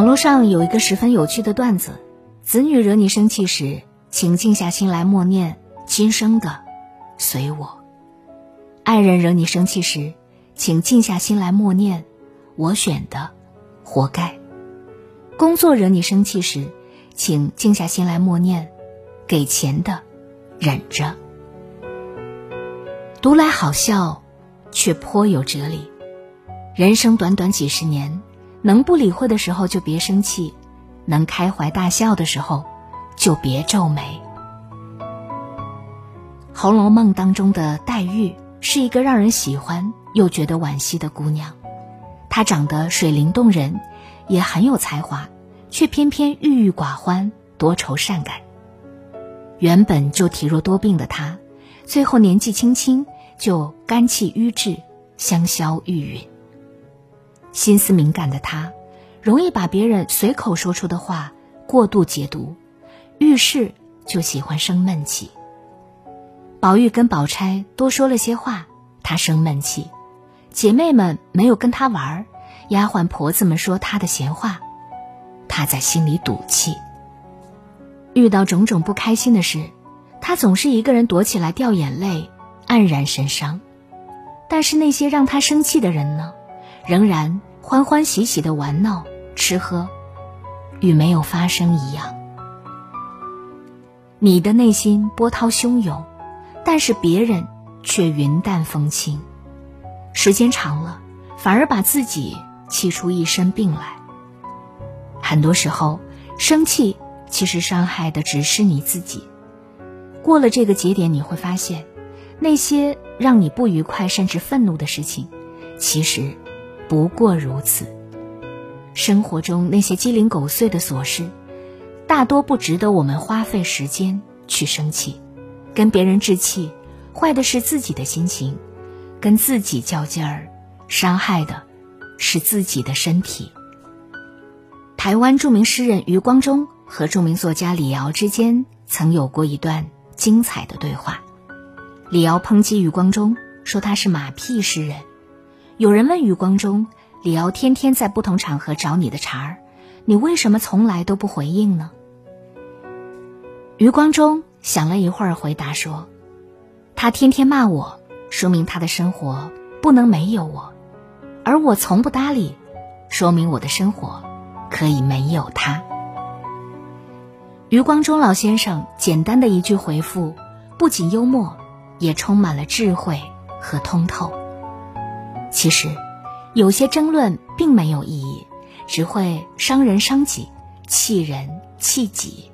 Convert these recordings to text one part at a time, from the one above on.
网络上有一个十分有趣的段子：子女惹你生气时，请静下心来默念“今生的随我”；爱人惹你生气时，请静下心来默念“我选的活该”；工作惹你生气时，请静下心来默念“给钱的忍着”。读来好笑，却颇有哲理。人生短短几十年。能不理会的时候就别生气，能开怀大笑的时候就别皱眉。《红楼梦》当中的黛玉是一个让人喜欢又觉得惋惜的姑娘，她长得水灵动人，也很有才华，却偏偏郁郁寡欢、多愁善感。原本就体弱多病的她，最后年纪轻轻就肝气郁滞，香消玉殒。心思敏感的他，容易把别人随口说出的话过度解读，遇事就喜欢生闷气。宝玉跟宝钗多说了些话，他生闷气；姐妹们没有跟他玩儿，丫鬟婆子们说他的闲话，他在心里赌气。遇到种种不开心的事，他总是一个人躲起来掉眼泪，黯然神伤。但是那些让他生气的人呢？仍然欢欢喜喜的玩闹、吃喝，与没有发生一样。你的内心波涛汹涌，但是别人却云淡风轻。时间长了，反而把自己气出一身病来。很多时候，生气其实伤害的只是你自己。过了这个节点，你会发现，那些让你不愉快甚至愤怒的事情，其实。不过如此。生活中那些鸡零狗碎的琐事，大多不值得我们花费时间去生气。跟别人置气，坏的是自己的心情；跟自己较劲儿，伤害的是自己的身体。台湾著名诗人余光中和著名作家李敖之间曾有过一段精彩的对话。李敖抨击余光中，说他是马屁诗人。有人问余光中：“李敖天天在不同场合找你的茬儿，你为什么从来都不回应呢？”余光中想了一会儿，回答说：“他天天骂我，说明他的生活不能没有我；而我从不搭理，说明我的生活可以没有他。”余光中老先生简单的一句回复，不仅幽默，也充满了智慧和通透。其实，有些争论并没有意义，只会伤人伤己，气人气己。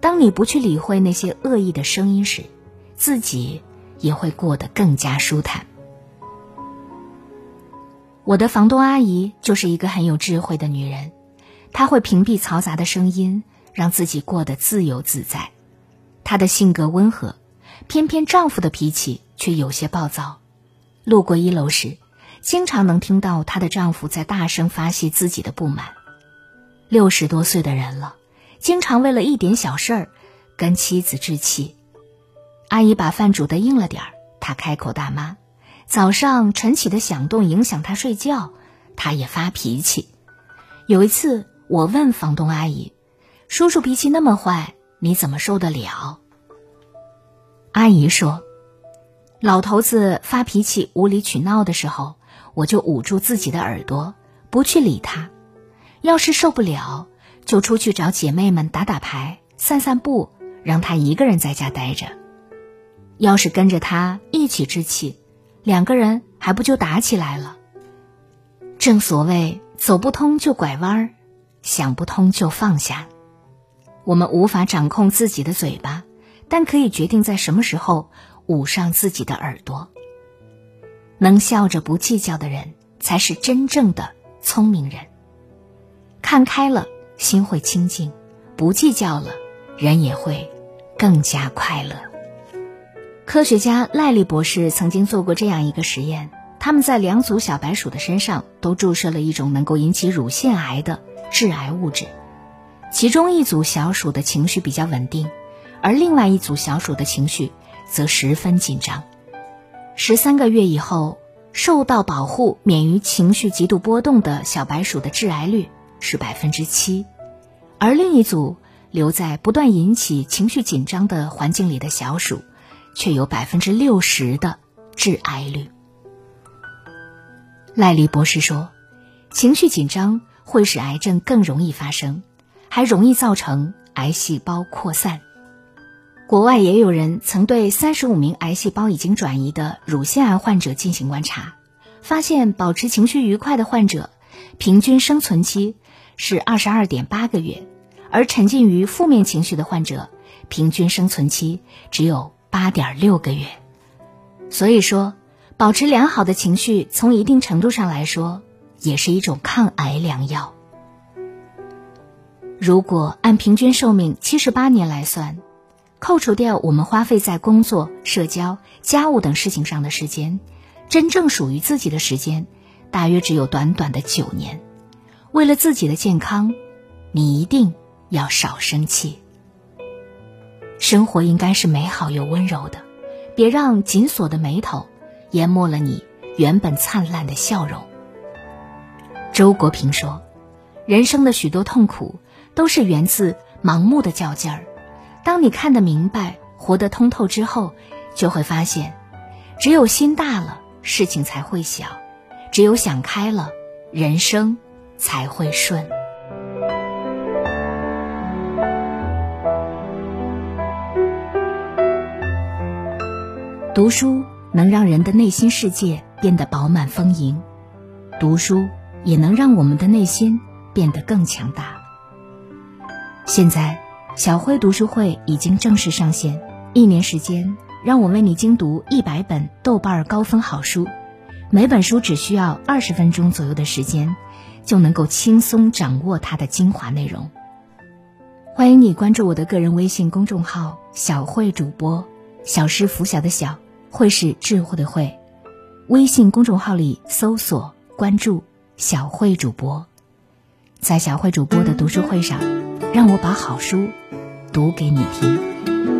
当你不去理会那些恶意的声音时，自己也会过得更加舒坦。我的房东阿姨就是一个很有智慧的女人，她会屏蔽嘈杂的声音，让自己过得自由自在。她的性格温和，偏偏丈夫的脾气却有些暴躁。路过一楼时，经常能听到她的丈夫在大声发泄自己的不满。六十多岁的人了，经常为了一点小事儿跟妻子置气。阿姨把饭煮的硬了点儿，他开口大骂；早上晨起的响动影响他睡觉，他也发脾气。有一次，我问房东阿姨：“叔叔脾气那么坏，你怎么受得了？”阿姨说。老头子发脾气、无理取闹的时候，我就捂住自己的耳朵，不去理他。要是受不了，就出去找姐妹们打打牌、散散步，让他一个人在家待着。要是跟着他一起置气，两个人还不就打起来了？正所谓走不通就拐弯儿，想不通就放下。我们无法掌控自己的嘴巴，但可以决定在什么时候。捂上自己的耳朵。能笑着不计较的人，才是真正的聪明人。看开了，心会清静，不计较了，人也会更加快乐。科学家赖利博士曾经做过这样一个实验，他们在两组小白鼠的身上都注射了一种能够引起乳腺癌的致癌物质，其中一组小鼠的情绪比较稳定，而另外一组小鼠的情绪则十分紧张。十三个月以后，受到保护、免于情绪极度波动的小白鼠的致癌率是百分之七，而另一组留在不断引起情绪紧张的环境里的小鼠。却有百分之六十的致癌率。赖利博士说，情绪紧张会使癌症更容易发生，还容易造成癌细胞扩散。国外也有人曾对三十五名癌细胞已经转移的乳腺癌患者进行观察，发现保持情绪愉快的患者，平均生存期是二十二点八个月，而沉浸于负面情绪的患者，平均生存期只有。八点六个月，所以说，保持良好的情绪，从一定程度上来说，也是一种抗癌良药。如果按平均寿命七十八年来算，扣除掉我们花费在工作、社交、家务等事情上的时间，真正属于自己的时间，大约只有短短的九年。为了自己的健康，你一定要少生气。生活应该是美好又温柔的，别让紧锁的眉头淹没了你原本灿烂的笑容。周国平说：“人生的许多痛苦都是源自盲目的较劲儿。当你看得明白、活得通透之后，就会发现，只有心大了，事情才会小；只有想开了，人生才会顺。”读书能让人的内心世界变得饱满丰盈，读书也能让我们的内心变得更强大。现在，小慧读书会已经正式上线，一年时间，让我为你精读一百本豆瓣高分好书，每本书只需要二十分钟左右的时间，就能够轻松掌握它的精华内容。欢迎你关注我的个人微信公众号“小慧主播”。小是拂晓的小，慧是智慧的慧。微信公众号里搜索关注小慧主播，在小慧主播的读书会上，让我把好书读给你听。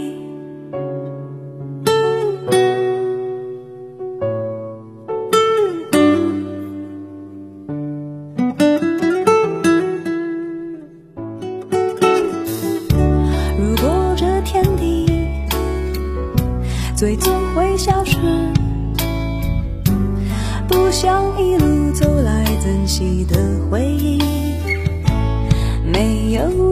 的回忆，没有